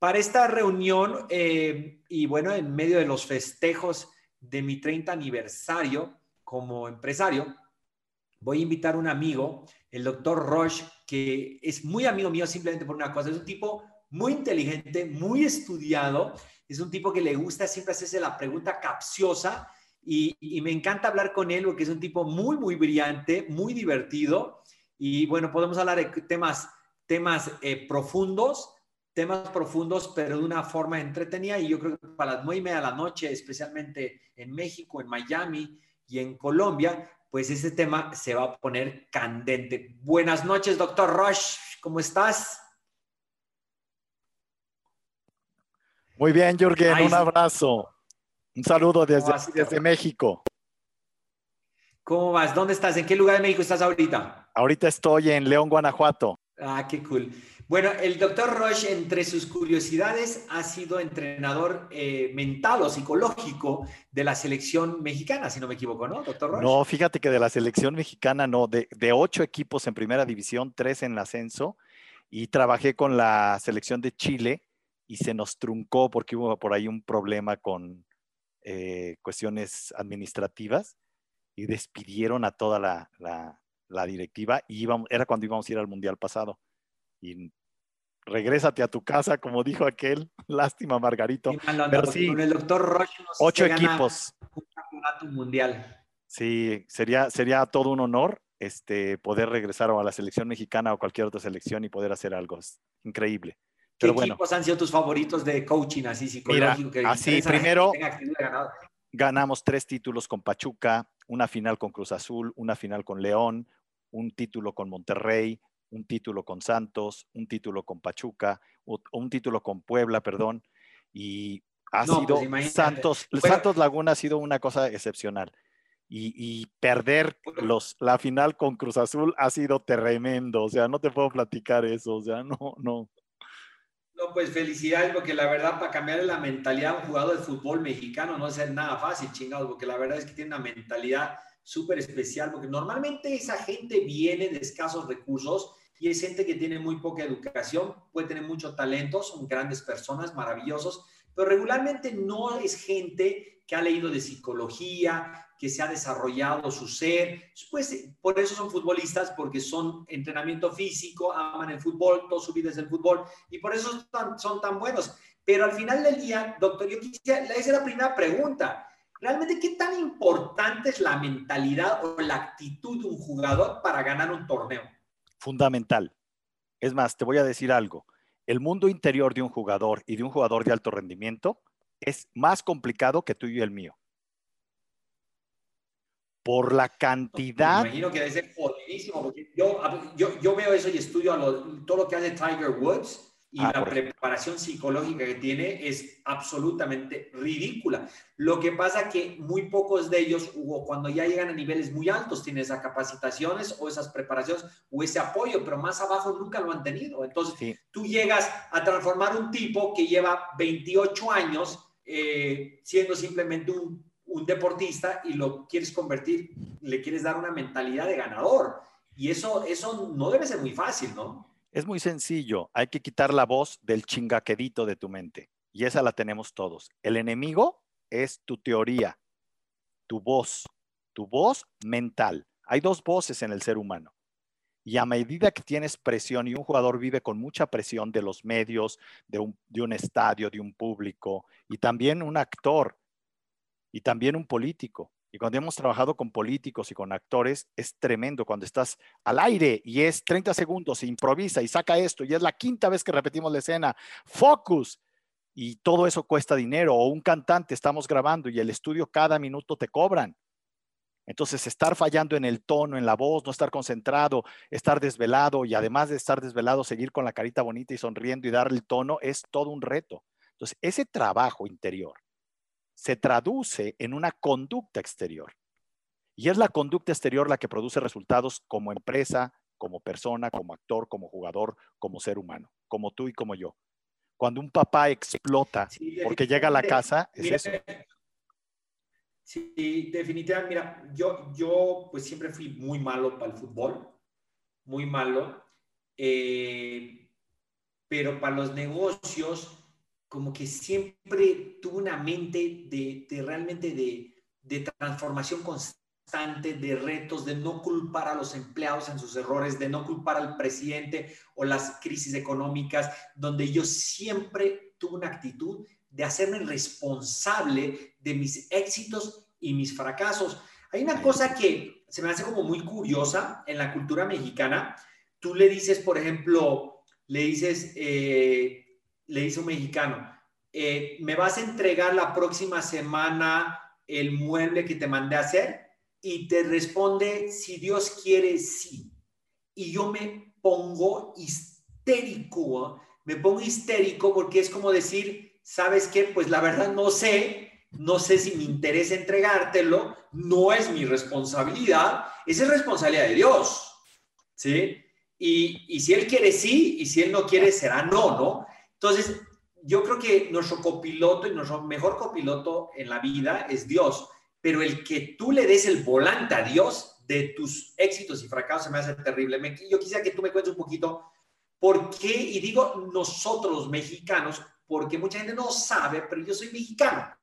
para esta reunión eh, y bueno, en medio de los festejos de mi 30 aniversario como empresario, voy a invitar a un amigo, el doctor Roche, que es muy amigo mío simplemente por una cosa, es un tipo muy inteligente, muy estudiado, es un tipo que le gusta siempre hacerse la pregunta capciosa y, me encanta hablar con él porque es un tipo muy, muy brillante, muy divertido. Y bueno, podemos hablar de temas, temas eh, profundos, temas profundos, pero de una forma entretenida y yo creo que para las nueve y media de la noche, especialmente en México, en Miami y en Colombia, pues este tema se va a poner candente. Buenas noches, doctor Rush, ¿cómo estás? Muy bien, Jürgen, un abrazo. Un saludo desde, desde México. ¿Cómo vas? ¿Dónde estás? ¿En qué lugar de México estás ahorita? Ahorita estoy en León, Guanajuato. Ah, qué cool. Bueno, el doctor Roche, entre sus curiosidades, ha sido entrenador eh, mental o psicológico de la selección mexicana, si no me equivoco, ¿no, doctor Roche? No, fíjate que de la selección mexicana no, de, de ocho equipos en primera división, tres en ascenso, y trabajé con la selección de Chile y se nos truncó porque hubo por ahí un problema con eh, cuestiones administrativas y despidieron a toda la, la, directiva y íbamos, era cuando íbamos a ir al Mundial pasado. Y regrésate a tu casa, como dijo aquel. Lástima, Margarito. Pero sí, con el doctor Roche ocho equipos. Un campeonato mundial. Sí, sería, sería todo un honor este, poder regresar a la selección mexicana o cualquier otra selección y poder hacer algo. Es increíble. ¿Qué equipos han sido tus favoritos de coaching así psicológico? así, primero ganamos tres títulos con Pachuca, una final con Cruz Azul, una final con León, un título con Monterrey, un título con Santos, un título con Pachuca, un título con Puebla, perdón, y ha sido pues Santos, Santos Laguna ha sido una cosa excepcional. Y, perder los, la final con Cruz Azul ha sido tremendo, o sea, no te puedo platicar eso, o sea, no, no. No, pues felicidades, porque la verdad, para cambiar la mentalidad de un jugador de fútbol mexicano no es nada fácil, chingados, porque la verdad es que tiene una mentalidad súper especial, porque normalmente esa gente viene de escasos recursos y es gente que tiene muy poca educación, puede tener mucho talento, son grandes personas, maravillosos, pero regularmente no es gente que ha leído de psicología, que se ha desarrollado su ser. Pues por eso son futbolistas, porque son entrenamiento físico, aman el fútbol, toda su vida es el fútbol, y por eso son tan, son tan buenos. Pero al final del día, doctor, yo quisiera, esa es la primera pregunta. ¿Realmente qué tan importante es la mentalidad o la actitud de un jugador para ganar un torneo? Fundamental. Es más, te voy a decir algo. El mundo interior de un jugador y de un jugador de alto rendimiento es más complicado que tú y el mío. Por la cantidad. Me imagino que debe ser porque yo, yo, veo eso y estudio todo lo que hace Tiger Woods y ah, la preparación psicológica que tiene es absolutamente ridícula. Lo que pasa que muy pocos de ellos, Hugo, cuando ya llegan a niveles muy altos, tienen esas capacitaciones o esas preparaciones o ese apoyo, pero más abajo nunca lo han tenido. Entonces, tú llegas a transformar un tipo que lleva 28 años eh, siendo simplemente un, un deportista y lo quieres convertir, le quieres dar una mentalidad de ganador. Y eso, eso no debe ser muy fácil, ¿no? Es muy sencillo, hay que quitar la voz del chingaquedito de tu mente. Y esa la tenemos todos. El enemigo es tu teoría, tu voz, tu voz mental. Hay dos voces en el ser humano. Y a medida que tienes presión y un jugador vive con mucha presión de los medios, de un, de un estadio, de un público, y también un actor, y también un político, y cuando hemos trabajado con políticos y con actores, es tremendo cuando estás al aire y es 30 segundos, se improvisa y saca esto y es la quinta vez que repetimos la escena. Focus. Y todo eso cuesta dinero. O un cantante, estamos grabando y el estudio cada minuto te cobran. Entonces, estar fallando en el tono, en la voz, no estar concentrado, estar desvelado y además de estar desvelado, seguir con la carita bonita y sonriendo y darle el tono es todo un reto. Entonces, ese trabajo interior se traduce en una conducta exterior. Y es la conducta exterior la que produce resultados como empresa, como persona, como actor, como jugador, como ser humano, como tú y como yo. Cuando un papá explota porque llega a la casa, es eso. Sí, definitivamente. Mira, yo, yo pues siempre fui muy malo para el fútbol, muy malo. Eh, pero para los negocios como que siempre tuve una mente de, de realmente de, de transformación constante, de retos, de no culpar a los empleados en sus errores, de no culpar al presidente o las crisis económicas, donde yo siempre tuve una actitud de hacerme responsable de mis éxitos y mis fracasos. Hay una cosa que se me hace como muy curiosa en la cultura mexicana. Tú le dices, por ejemplo, le dices, eh, le dice un mexicano, eh, ¿me vas a entregar la próxima semana el mueble que te mandé a hacer? Y te responde, si Dios quiere, sí. Y yo me pongo histérico, me pongo histérico porque es como decir, ¿sabes qué? Pues la verdad no sé, no sé si me interesa entregártelo, no es mi responsabilidad, esa es responsabilidad de Dios, ¿sí? Y, y si Él quiere sí, y si Él no quiere será no, ¿no? Entonces, yo creo que nuestro copiloto y nuestro mejor copiloto en la vida es Dios, pero el que tú le des el volante a Dios de tus éxitos y fracasos se me hace terrible. yo quisiera que tú me cuentes un poquito por qué, y digo nosotros mexicanos, porque mucha gente no sabe, pero yo soy mexicano.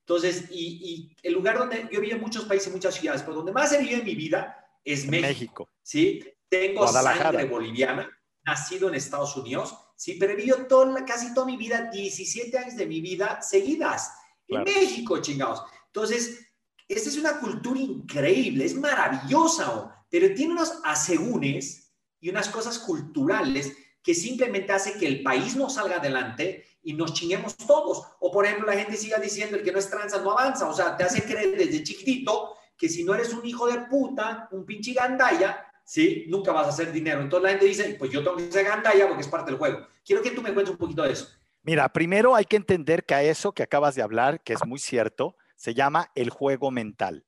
Entonces, y, el lugar donde yo vivo en muchos países, muchas ciudades, pero donde más he vivido en mi vida es México. México. ¿sí? Tengo sangre boliviana, nacido en Estados Unidos, sí, pero he vivido toda, casi toda mi vida, 17 años de mi vida seguidas en México, chingados. Entonces, esta es una cultura increíble, es maravillosa, pero tiene unos asegúnes y unas cosas culturales que simplemente hace que el país no salga adelante y nos chinguemos todos. O por ejemplo, la gente siga diciendo el que no es tranza no avanza. O sea, te hace creer desde chiquitito que si no eres un hijo de puta, un pinche gandaya, ¿sí? Nunca vas a hacer dinero. Entonces la gente dice, pues yo tengo que ser gandaya porque es parte del juego. Quiero que tú me cuentes un poquito de eso. Mira, primero hay que entender que a eso que acabas de hablar, que es muy cierto, se llama el juego mental.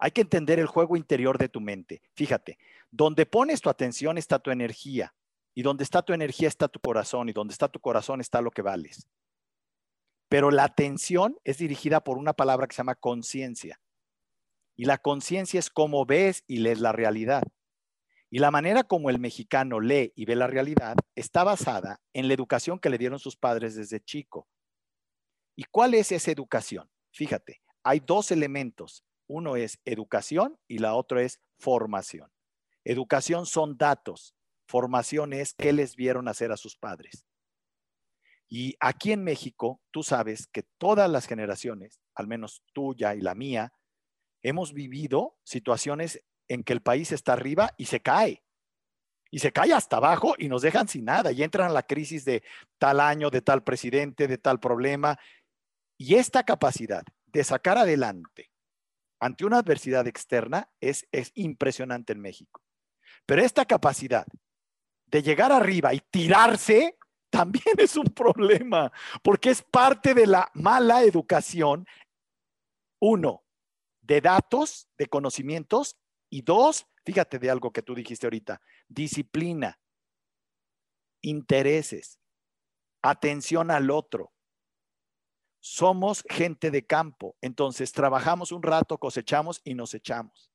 Hay que entender el juego interior de tu mente. Fíjate, donde pones tu atención está tu energía, y donde está tu energía está tu corazón, y donde está tu corazón está lo que vales. Pero la atención es dirigida por una palabra que se llama conciencia. Y la conciencia es cómo ves y lees la realidad. Y la manera como el mexicano lee y ve la realidad está basada en la educación que le dieron sus padres desde chico. ¿Y cuál es esa educación? Fíjate, hay dos elementos. Uno es educación y la otra es formación. Educación son datos, formación es qué les vieron hacer a sus padres. Y aquí en México, tú sabes que todas las generaciones, al menos tuya y la mía, hemos vivido situaciones en que el país está arriba y se cae. Y se cae hasta abajo y nos dejan sin nada y entran a la crisis de tal año, de tal presidente, de tal problema. Y esta capacidad de sacar adelante ante una adversidad externa es, es impresionante en México. Pero esta capacidad de llegar arriba y tirarse también es un problema, porque es parte de la mala educación. Uno, de datos, de conocimientos, y dos, fíjate de algo que tú dijiste ahorita, disciplina, intereses, atención al otro. Somos gente de campo, entonces trabajamos un rato, cosechamos y nos echamos.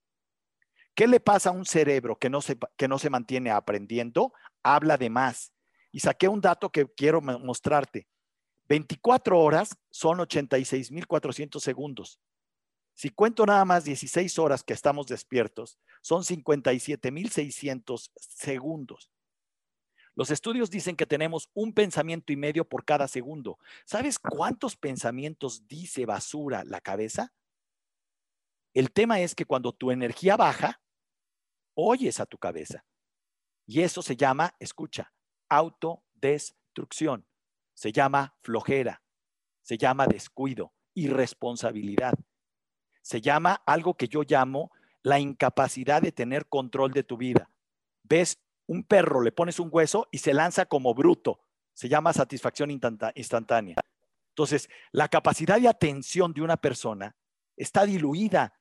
¿Qué le pasa a un cerebro que no se, que no se mantiene aprendiendo? Habla de más. Y saqué un dato que quiero mostrarte. 24 horas son 86.400 segundos. Si cuento nada más 16 horas que estamos despiertos, son 57.600 segundos. Los estudios dicen que tenemos un pensamiento y medio por cada segundo. ¿Sabes cuántos pensamientos dice basura la cabeza? El tema es que cuando tu energía baja, oyes a tu cabeza. Y eso se llama, escucha, autodestrucción. Se llama flojera. Se llama descuido, irresponsabilidad se llama algo que yo llamo la incapacidad de tener control de tu vida. Ves un perro, le pones un hueso y se lanza como bruto. Se llama satisfacción instantánea. Entonces, la capacidad de atención de una persona está diluida.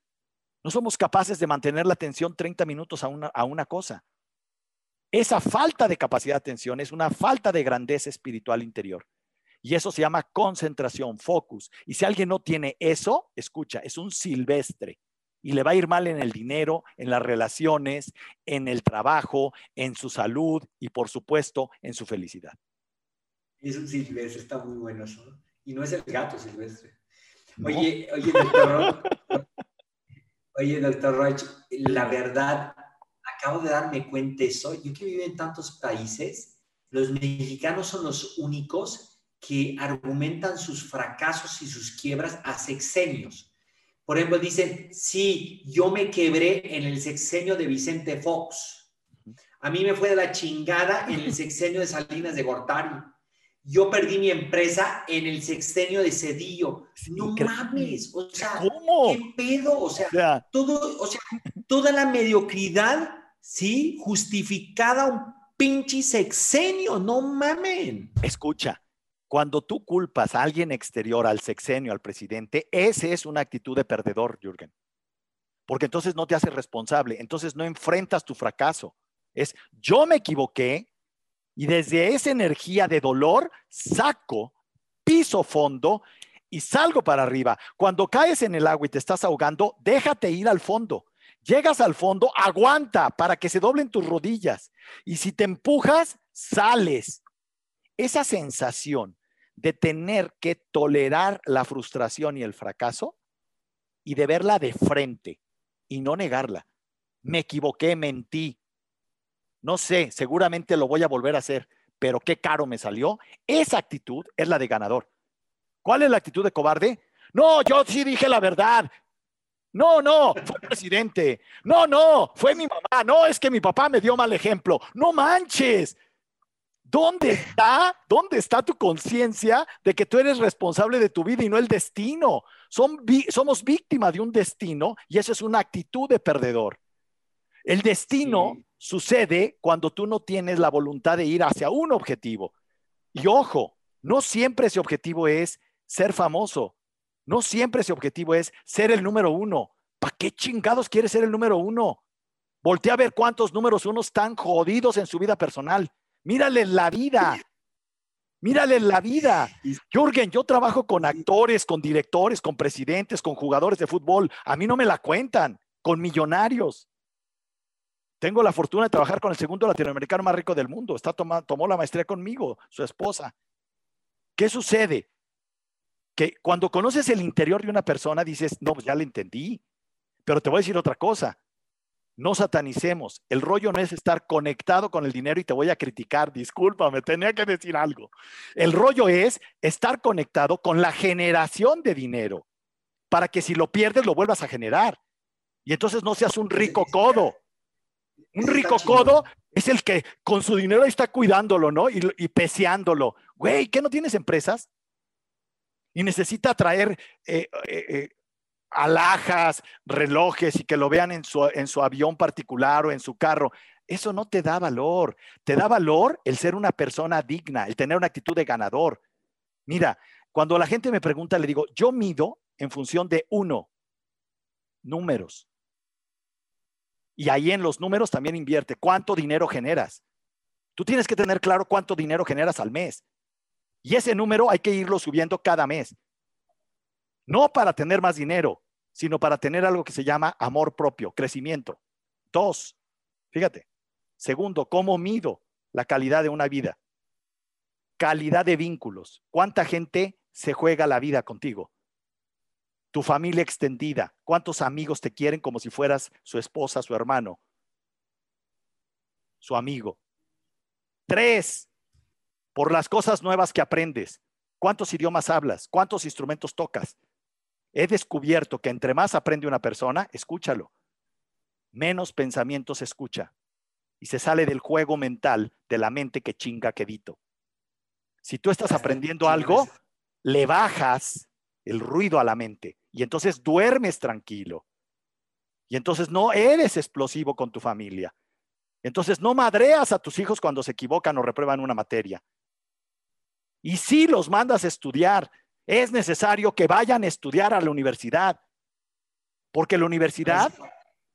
No somos capaces de mantener la atención 30 minutos a una, a una cosa. Esa falta de capacidad de atención es una falta de grandeza espiritual interior. Y eso se llama concentración, focus. Y si alguien no tiene eso, escucha, es un silvestre. Y le va a ir mal en el dinero, en las relaciones, en el trabajo, en su salud y por supuesto en su felicidad. Es un silvestre, está muy bueno eso. Y no es el gato silvestre. Oye, oye, doctor Oye, doctor Roach, la verdad, acabo de darme cuenta de eso. Yo que vivo en tantos países, los mexicanos son los únicos que argumentan sus fracasos y sus quiebras a sexenios. Por ejemplo, dicen, sí, yo me quebré en el sexenio de Vicente Fox. A mí me fue de la chingada en el sexenio de Salinas de Gortari. Yo perdí mi empresa en el sexenio de Cedillo. No mames, o sea, ¿cómo? ¿qué pedo? O sea, todo, o sea, toda la mediocridad, ¿sí? Justificada un pinche sexenio, no mamen. Escucha, cuando tú culpas a alguien exterior, al sexenio, al presidente, esa es una actitud de perdedor, Jürgen. Porque entonces no te haces responsable, entonces no enfrentas tu fracaso. Es yo me equivoqué, y desde esa energía de dolor saco, piso fondo y salgo para arriba. Cuando caes en el agua y te estás ahogando, déjate ir al fondo. Llegas al fondo, aguanta para que se doblen tus rodillas. Y si te empujas, sales. Esa sensación de tener que tolerar la frustración y el fracaso y de verla de frente y no negarla. Me equivoqué, mentí, no sé, seguramente lo voy a volver a hacer, pero qué caro me salió. Esa actitud es la de ganador. ¿Cuál es la actitud de cobarde? No, yo sí dije la verdad. No, no, fue presidente. No, no, fue mi mamá. No, es que mi papá me dio mal ejemplo. No manches. ¿Dónde está? ¿Dónde está tu conciencia de que tú eres responsable de tu vida y no el destino? somos víctimas de un destino y esa es una actitud de perdedor. El destino sucede cuando tú no tienes la voluntad de ir hacia un objetivo. Y ojo, no siempre ese objetivo es ser famoso. No siempre ese objetivo es ser el número uno. ¿Para qué chingados quieres ser el número uno? Voltea a ver cuántos números uno están jodidos en su vida personal. Mírale la vida. Mírale la vida. Jürgen, yo trabajo con actores, con directores, con presidentes, con jugadores de fútbol. A mí no me la cuentan, con millonarios. Tengo la fortuna de trabajar con el segundo latinoamericano más rico del mundo. Está tomó la maestría conmigo, su esposa. ¿Qué sucede? Que cuando conoces el interior de una persona dices, no, pues ya le entendí. Pero te voy a decir otra cosa. No satanicemos. El rollo no es estar conectado con el dinero y te voy a criticar. Discúlpame, tenía que decir algo. El rollo es estar conectado con la generación de dinero para que si lo pierdes lo vuelvas a generar. Y entonces no seas un rico codo. Un rico codo es el que con su dinero está cuidándolo, ¿no? Y, y peseándolo. Güey, ¿qué no tienes empresas? Y necesita traer eh, eh, eh, alhajas, relojes y que lo vean en su, en su avión particular o en su carro. Eso no te da valor. Te da valor el ser una persona digna, el tener una actitud de ganador. Mira, cuando la gente me pregunta, le digo, yo mido en función de uno, números. Y ahí en los números también invierte. ¿Cuánto dinero generas? Tú tienes que tener claro cuánto dinero generas al mes. Y ese número hay que irlo subiendo cada mes. No para tener más dinero, sino para tener algo que se llama amor propio, crecimiento. Dos, fíjate. Segundo, ¿cómo mido la calidad de una vida? Calidad de vínculos. ¿Cuánta gente se juega la vida contigo? tu familia extendida, cuántos amigos te quieren como si fueras su esposa, su hermano, su amigo. Tres, por las cosas nuevas que aprendes. ¿Cuántos idiomas hablas? ¿Cuántos instrumentos tocas? He descubierto que entre más aprende una persona, escúchalo, menos pensamientos escucha y se sale del juego mental de la mente que chinga quedito. Si tú estás aprendiendo algo, le bajas el ruido a la mente y entonces duermes tranquilo. Y entonces no eres explosivo con tu familia. Entonces no madreas a tus hijos cuando se equivocan o reprueban una materia. Y si los mandas a estudiar, es necesario que vayan a estudiar a la universidad, porque la universidad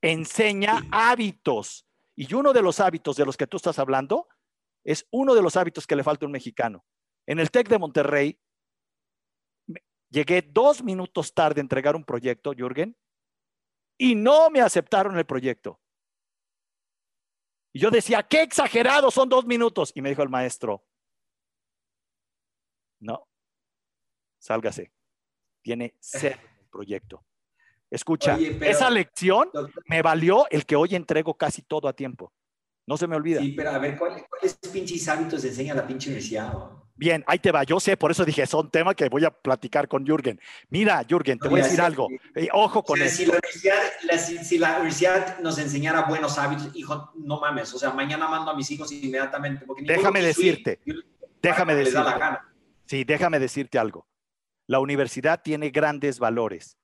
enseña hábitos. Y uno de los hábitos de los que tú estás hablando es uno de los hábitos que le falta a un mexicano. En el TEC de Monterrey Llegué dos minutos tarde a entregar un proyecto, Jürgen, y no me aceptaron el proyecto. Y yo decía, qué exagerado, son dos minutos. Y me dijo el maestro, No. Sálgase. Tiene en el proyecto. Escucha, Oye, pero- esa lección Doctor, me valió el que hoy entrego casi todo a tiempo. No se me olvida. Sí, pero a ver, ¿cuál- ¿cuáles pinches hábitos enseña la pinche universidad? Bien, ahí te va. Yo sé, por eso dije, son temas que voy a platicar con Jürgen. Mira, Jürgen, te No, voy a decir algo. Eh, ojo O con sea, esto. si la, universidad, la- si, si la universidad nos enseñara buenos hábitos, hijo, no mames, o sea, mañana mando a mis hijos inmediatamente. Porque Déjame decirte, yo- Déjame les da la decirte. gana. Sí, déjame decirte algo. La universidad tiene grandes valores.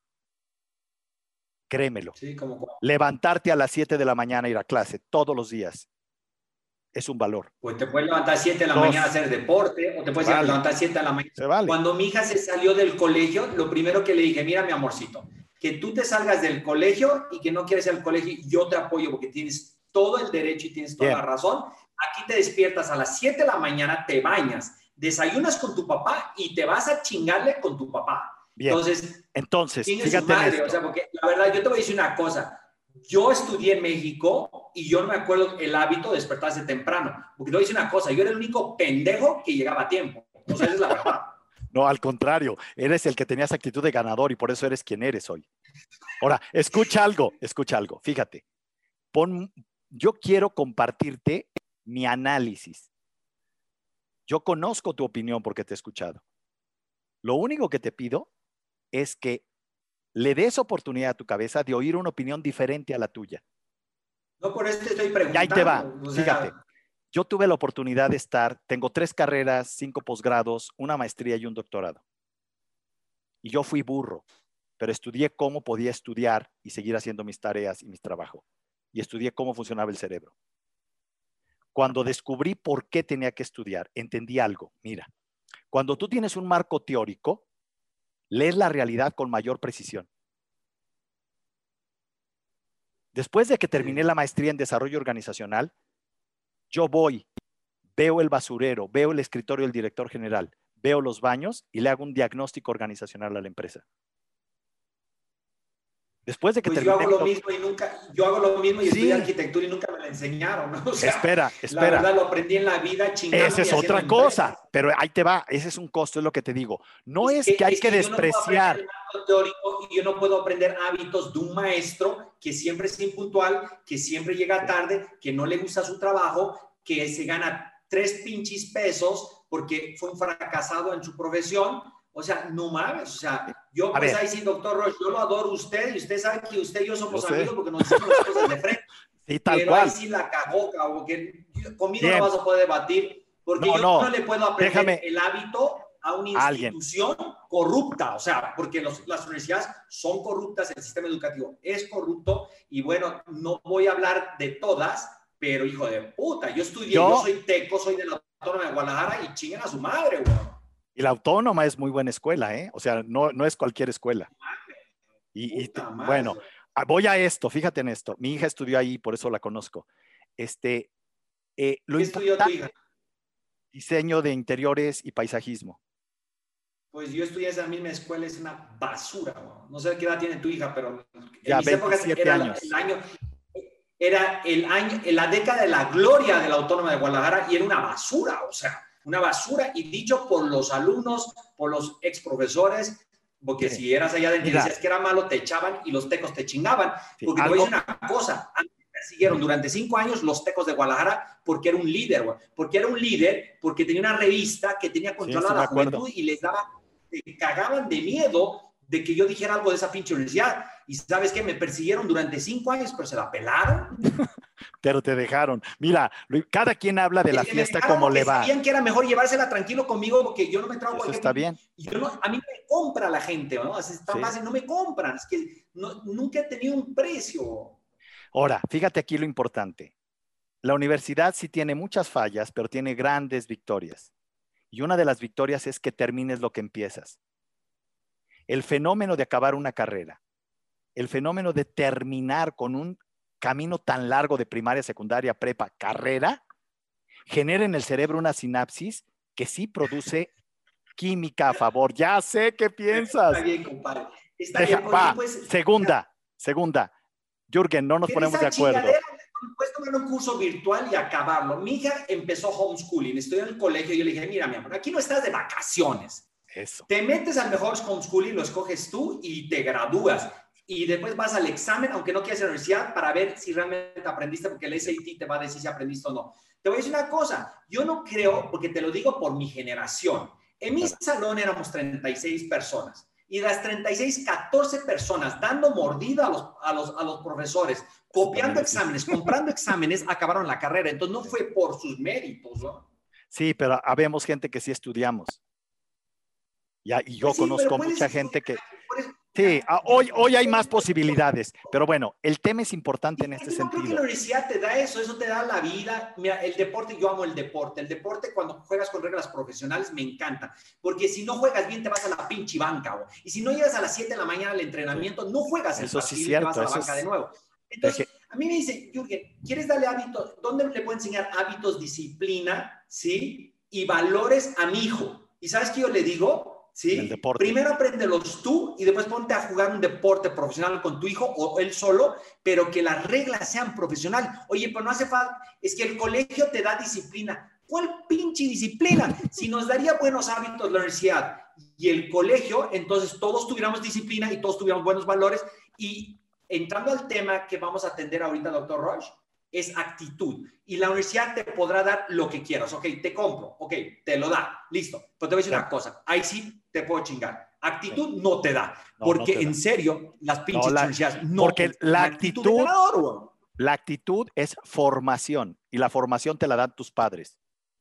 Créemelo. Sí, como, Levantarte a las 7 de la mañana e ir a clase todos los días es un valor. pues te puedes levantar a 7 de la Dos. mañana a hacer deporte, o te puedes Vale. levantar a 7 de la mañana. Se vale. Cuando mi hija se salió del colegio, lo primero que le dije, mira mi amorcito, que tú te salgas del colegio y que no quieres ir al colegio, yo te apoyo porque tienes todo el derecho y tienes toda Bien. la razón. Aquí te despiertas a las 7 de la mañana, te bañas, desayunas con tu papá y te vas a chingarle con tu papá. Bien. Entonces, Entonces, fíjate en madre, esto. o sea, porque la verdad, yo te voy a decir una cosa. Yo estudié en México y yo no me acuerdo el hábito de despertarse temprano. Porque te voy a decir una cosa, yo era el único pendejo que llegaba a tiempo. O sea, esa es la verdad. No, al contrario, eres el que tenías actitud de ganador y por eso eres quien eres hoy. Ahora, escucha algo, escucha algo. Fíjate, pon, yo quiero compartirte mi análisis. Yo conozco tu opinión porque te he escuchado. Lo único que te pido es que le des oportunidad a tu cabeza de oír una opinión diferente a la tuya. No por eso te estoy Y preguntando. ahí te va, o sea, fíjate. Yo tuve la oportunidad de estar, tengo tres carreras, cinco posgrados, una maestría y un doctorado. Y yo fui burro, pero estudié cómo podía estudiar y seguir haciendo mis tareas y mis trabajos. Y estudié cómo funcionaba el cerebro. Cuando descubrí por qué tenía que estudiar, entendí algo. Mira, cuando tú tienes un marco teórico, lees la realidad con mayor precisión. Después de que terminé la maestría en desarrollo organizacional, yo voy, veo el basurero, veo el escritorio del director general, veo los baños y le hago un diagnóstico organizacional a la empresa. Después de que pues yo terminé... hago lo mismo y nunca, yo hago lo mismo y Sí. estudié arquitectura y nunca me lo enseñaron, ¿no? O sea, espera, la espera. verdad lo aprendí en la vida chingando. Esa es otra cosa, pero ahí te va, ese es un costo, es lo que te digo. No es, que, hay es que, yo no puedo despreciar. aprender algo teórico y yo no puedo aprender hábitos de un maestro que siempre es impuntual, que siempre llega tarde, que no le gusta su trabajo, que se gana tres pinches pesos porque fue un fracasado en su profesión. O sea, no mames, o sea, yo A pues ver. ahí sí, doctor Roche, yo lo adoro a usted y usted sabe que usted y yo somos Yo sé. amigos porque nos decimos las cosas de frente. Sí, tal pero cual. ahí sí la cagó, cabrón, que yo- conmigo Bien. no vas a poder debatir porque No, yo no. no, le puedo aprender Déjame- el hábito a una Alguien. institución corrupta, o sea, porque los- las universidades son corruptas, el sistema educativo es corrupto y bueno, no voy a hablar de todas, pero hijo de puta, yo estudié, Yo- yo, soy teco, soy de la Autónoma de Guadalajara y chinguen a su madre, güey. Y la autónoma es muy buena escuela, ¿eh? O sea, no, no es cualquier escuela. Y, bueno, ah, voy a esto, fíjate en esto. Mi hija estudió ahí, por eso la conozco. Este, eh, lo ¿qué estudió tu hija? diseño de interiores y paisajismo. Pues yo estudié esa misma escuela, es una basura. No sé qué edad tiene tu hija, pero en Ya, mis épocas 27 era años. el año, era el año, la década de la gloria de la Autónoma de Guadalajara y era una basura, o sea, una basura y dicho por los alumnos, por los ex profesores, porque Sí. si eras allá de decías que era malo, te echaban y los tecos te chingaban. Sí, Porque te voy a algo- decir una cosa, a mí me persiguieron durante cinco años los tecos de Guadalajara porque era un líder, güey. Porque era un líder, porque tenía una revista que tenía controlada de la juventud y les daba, se cagaban de miedo de que yo dijera algo de esa pinche universidad. Y sabes que me persiguieron durante cinco años, pero se la pelaron. pero te dejaron. Mira, cada quien habla de la me fiesta como le va. Sabían que era mejor llevársela tranquilo conmigo porque yo no me trago Eso está bien. y yo no, a mí me compra la gente, ¿no? Está Sí. no me compran. Es que no- nunca he tenido un precio. Ahora, fíjate aquí lo importante. La universidad sí tiene muchas fallas, pero tiene grandes victorias. Y una de las victorias es que termines lo que empiezas. El fenómeno de acabar una carrera, el fenómeno de terminar con un camino tan largo de primaria, secundaria, prepa, carrera, genera en el cerebro una sinapsis que sí produce química a favor. Ya sé qué piensas. Está bien, compadre. Está Deja- bien, va, pues, segunda, segunda. Jürgen, no nos ¿qué ponemos de acuerdo. puedes tomar un curso virtual y acabarlo. Mi hija empezó homeschooling, estoy en el colegio y yo le dije, mira, mi amor, aquí no estás de vacaciones. Eso. Te metes al mejor homeschooling, lo escoges tú y te gradúas. Y después vas al examen, aunque no quieras ir a la universidad, para ver si realmente aprendiste, porque el SAT te va a decir si aprendiste o no. Te voy a decir una cosa, yo no creo, porque te lo digo por mi generación. En mi salón éramos 36 personas y las 36, 14 personas dando mordida a los, a los, a los profesores, copiando exámenes, comprando exámenes, acabaron la carrera. Entonces no fue por sus méritos, ¿no? Sí, pero habemos gente que sí estudiamos. Ya, y yo Pues sí, conozco mucha gente que... Sí, ah, hoy, hoy hay más posibilidades, pero bueno, el tema es importante en este Yo creo que la sentido. universidad te da eso, eso te da la vida. Mira, el deporte, yo amo el deporte. El deporte cuando juegas con reglas profesionales me encanta, porque si no juegas bien te vas a la pinche banca, güey. y si no llegas a las 7 de la mañana al entrenamiento, no juegas el Eso sí partido es y te vas a cierto, la banca es- de nuevo. Entonces, a mí me dice, Jürgen, ¿quieres darle hábitos? ¿Dónde le puedo enseñar hábitos, disciplina, sí? Y valores a mi hijo. ¿Y sabes qué yo le digo? ¿Sí? Primero apréndelos tú y después ponte a jugar un deporte profesional con tu hijo o él solo, pero que las reglas sean profesional. Oye, pero no hace falta, es que el colegio te da disciplina. ¿Cuál pinche disciplina? Si nos daría buenos hábitos la universidad y el colegio, entonces todos tuviéramos disciplina y todos tuviéramos buenos valores. Y entrando al tema que vamos a atender ahorita, doctor Roche, es actitud. Y la universidad te podrá dar lo que quieras. Ok, te compro. Ok, te lo da. Listo. Pero te voy a decir Claro. una cosa. Ahí sí te puedo chingar. Actitud no te da. No, porque no te en da. serio, las pinches la- universidades no. porque la actitud ganador. La actitud es formación y la formación te la dan tus padres,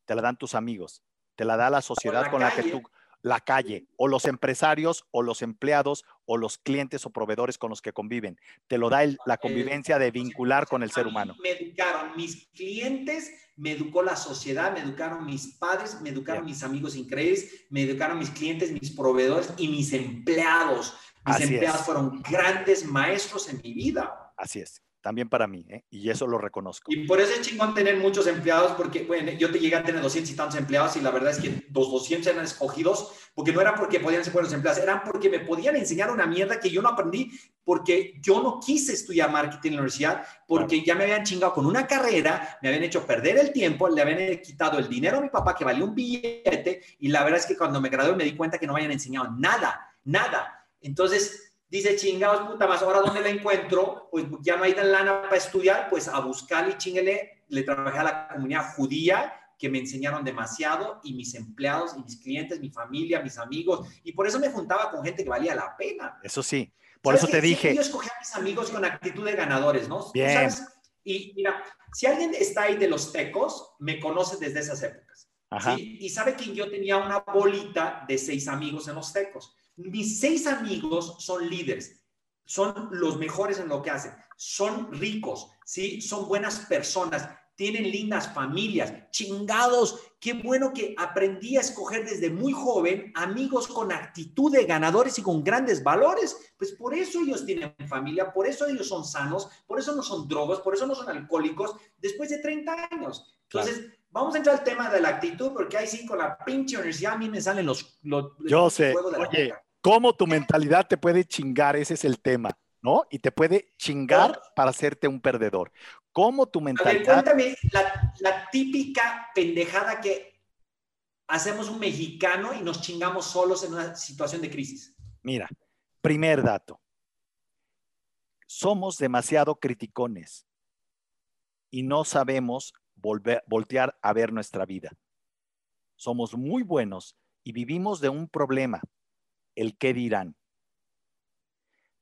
te la dan tus amigos, te la da la sociedad la con la que tú, la calle, o los empresarios, o los empleados, o los clientes o proveedores con los que conviven. Te lo da el- la convivencia de vincular con el ser humano. Me educaron mis clientes, me educó la sociedad, me educaron mis padres, me educaron Bien. mis amigos increíbles, me educaron mis clientes, mis proveedores y mis empleados. Mis Así empleados es. fueron grandes maestros en mi vida. Así es, también para mí, ¿eh? y eso lo reconozco. Y por eso es chingón tener muchos empleados, porque, bueno, yo te llegué a tener 200 y tantos empleados y la verdad es que los 200 eran escogidos, porque no era porque podían ser buenos empleados, eran porque me podían enseñar una mierda que yo no aprendí, porque yo no quise estudiar marketing en la universidad, porque ya me habían chingado con una carrera, me habían hecho perder el tiempo, le habían quitado el dinero a mi papá que valía un billete, y la verdad es que cuando me gradué me di cuenta que no me habían enseñado nada, nada. Entonces, dice, chingados, puta más, ahora dónde la encuentro, pues ya no hay tan lana para estudiar, pues a buscar y chingale, le trabajé a la comunidad judía, que me enseñaron demasiado, y mis empleados, y mis clientes, mi familia, mis amigos, y por eso me juntaba con gente que valía la pena. Eso sí, por eso ¿Sabes te dije, Yo escogí a mis amigos con actitud de ganadores, ¿no? ¿Tú Bien. sabes? Y mira, si alguien está ahí de los tecos, me conoce desde esas épocas. ajá, ¿sí? Y sabe que yo tenía una bolita de seis amigos en los tecos. Mis seis amigos son líderes, son los mejores en lo que hacen, son ricos, ¿sí? Son buenas personas, tienen lindas familias, chingados. Qué bueno que aprendí a escoger desde muy joven amigos con actitud de ganadores y con grandes valores. Pues por eso ellos tienen familia, por eso ellos son sanos, por eso no son drogos, por eso no son alcohólicos después de 30 años. Entonces, vamos a entrar al tema de la actitud, porque ahí sí, con la pinche universidad a mí me salen los... los Yo sé, fuego de la oye, boca. Cómo tu mentalidad te puede chingar, ese es el tema, ¿no? Y te puede chingar para hacerte un perdedor. Cómo tu A ver, mentalidad, cuéntame la, la típica pendejada que hacemos un mexicano y nos chingamos solos en una situación de crisis. mira, primer dato, somos demasiado criticones y no sabemos volver, voltear a ver nuestra vida. Somos muy buenos y vivimos de un problema, el qué dirán.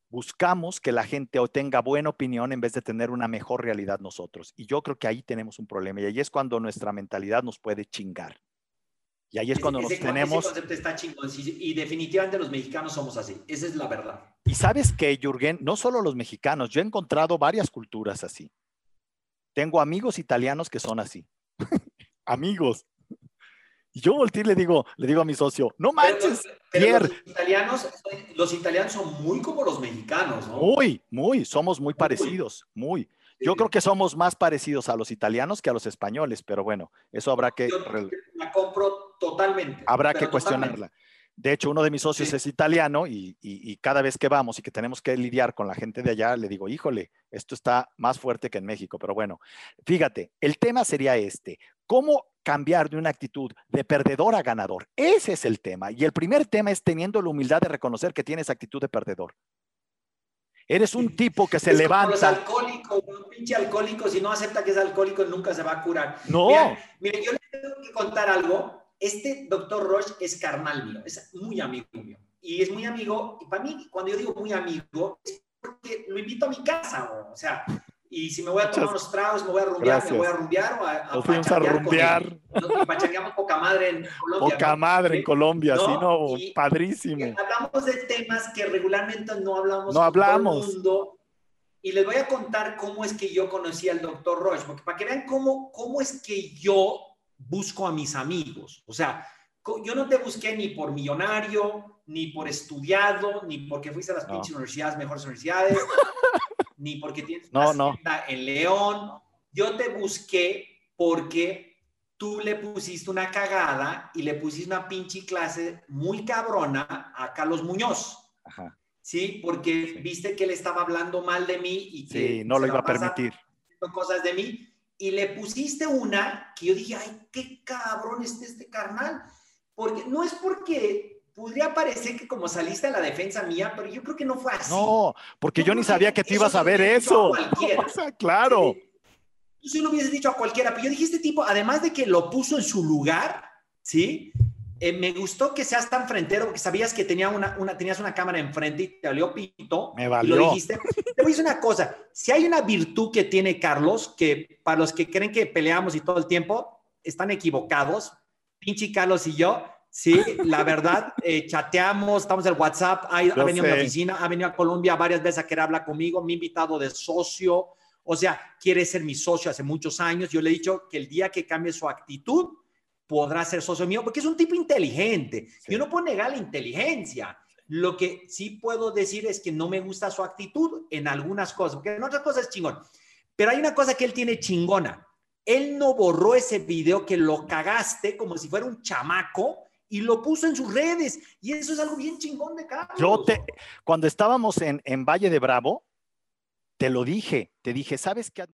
Buscamos que la gente tenga buena opinión en vez de tener una mejor realidad nosotros. Y yo creo que ahí tenemos un problema y ahí es cuando nuestra mentalidad nos puede chingar. Y ahí es cuando nos ese, ese tenemos... concepto está chingón y definitivamente los mexicanos somos así. Esa es la verdad. Y sabes que, Jürgen, no solo los mexicanos, yo he encontrado varias culturas así. Tengo amigos italianos que son así. amigos. Y yo volteé y le digo, le digo a mi socio, no manches, pero Pierre. los italianos, los italianos son muy como los mexicanos, ¿no? muy, muy, somos muy parecidos, muy. Yo Sí. creo que somos más parecidos a los italianos que a los españoles, pero bueno, eso habrá que, Yo la compro totalmente. habrá que totalmente. cuestionarla. De hecho, uno de mis socios es italiano y, cada vez que vamos y que tenemos que lidiar con la gente de allá, le digo, híjole, esto está más fuerte que en México. Pero bueno, fíjate, el tema sería este. ¿Cómo cambiar de una actitud de perdedor a ganador? Ese es el tema. Y el primer tema es teniendo la humildad de reconocer que tienes actitud de perdedor. Eres un tipo que se levanta. Como los alcohólicos, un pinche alcohólico, si no acepta que es alcohólico, nunca se va a curar. No. Mire, yo le tengo que contar algo. Este doctor Roche es carnal mío, es muy amigo mío. Y es muy amigo, y para mí, cuando yo digo muy amigo, es porque lo invito a mi casa, o sea, y si me voy a tomar unos tragos, me voy a rumbear, me voy a rumbear o a, a, fuimos a rumbear. Y pachangueamos poca madre en Colombia. Poca madre en Colombia, sí, no, padrísimo. Hablamos de temas que regularmente no hablamos. No hablamos. mundo, y les voy a contar cómo es que yo conocí al doctor Roche, porque para que vean cómo, cómo es que yo busco a mis amigos. O sea, yo no te busqué ni por millonario, ni por estudiado, ni porque fuiste a las pinches universidades, mejores universidades. ni porque tienes no, no. en León. Yo te busqué porque tú le pusiste una cagada y le pusiste una pinche clase muy cabrona a Carlos Muñoz. Ajá. Sí, porque viste que él estaba hablando mal de mí y que sí, no lo iba a permitir. Cosas de mí y le pusiste una que yo dije, ay, qué cabrón es este carnal. Porque no es porque podría parecer que como saliste a la defensa mía, pero yo creo que no fue así. No, porque yo, ni sabía que, tú ibas a ver eso. O sea, claro. Tú sí lo hubieses dicho a cualquiera, pero yo dije, este tipo, además de que lo puso en su lugar, ¿sí? Eh, me gustó que seas tan frentero, porque sabías que tenía una, una, tenías una cámara enfrente y te valió pito. Me valió. Y lo dijiste. Te voy a decir una cosa, si hay una virtud que tiene Carlos, que para los que creen que peleamos y todo el tiempo, están equivocados, pinche Carlos y yo, Sí, la verdad, eh, chateamos, estamos en WhatsApp, ha, ha venido a mi oficina, ha venido a Colombia varias veces a querer hablar conmigo, me ha invitado de socio, o sea, quiere ser mi socio hace muchos años. Yo le he dicho que el día que cambie su actitud, podrá ser socio mío, porque es un tipo inteligente. Yo no puedo negar la inteligencia. Lo que sí puedo decir es que no me gusta su actitud en algunas cosas, porque en otras cosas es chingón. Pero hay una cosa que él tiene chingona. Él no borró ese video que lo cagaste como si fuera un chamaco y lo puso en sus redes. Y eso es algo bien chingón de Carlos. Yo te, cuando estábamos en, en Valle de Bravo, te lo dije, te dije, ¿sabes qué?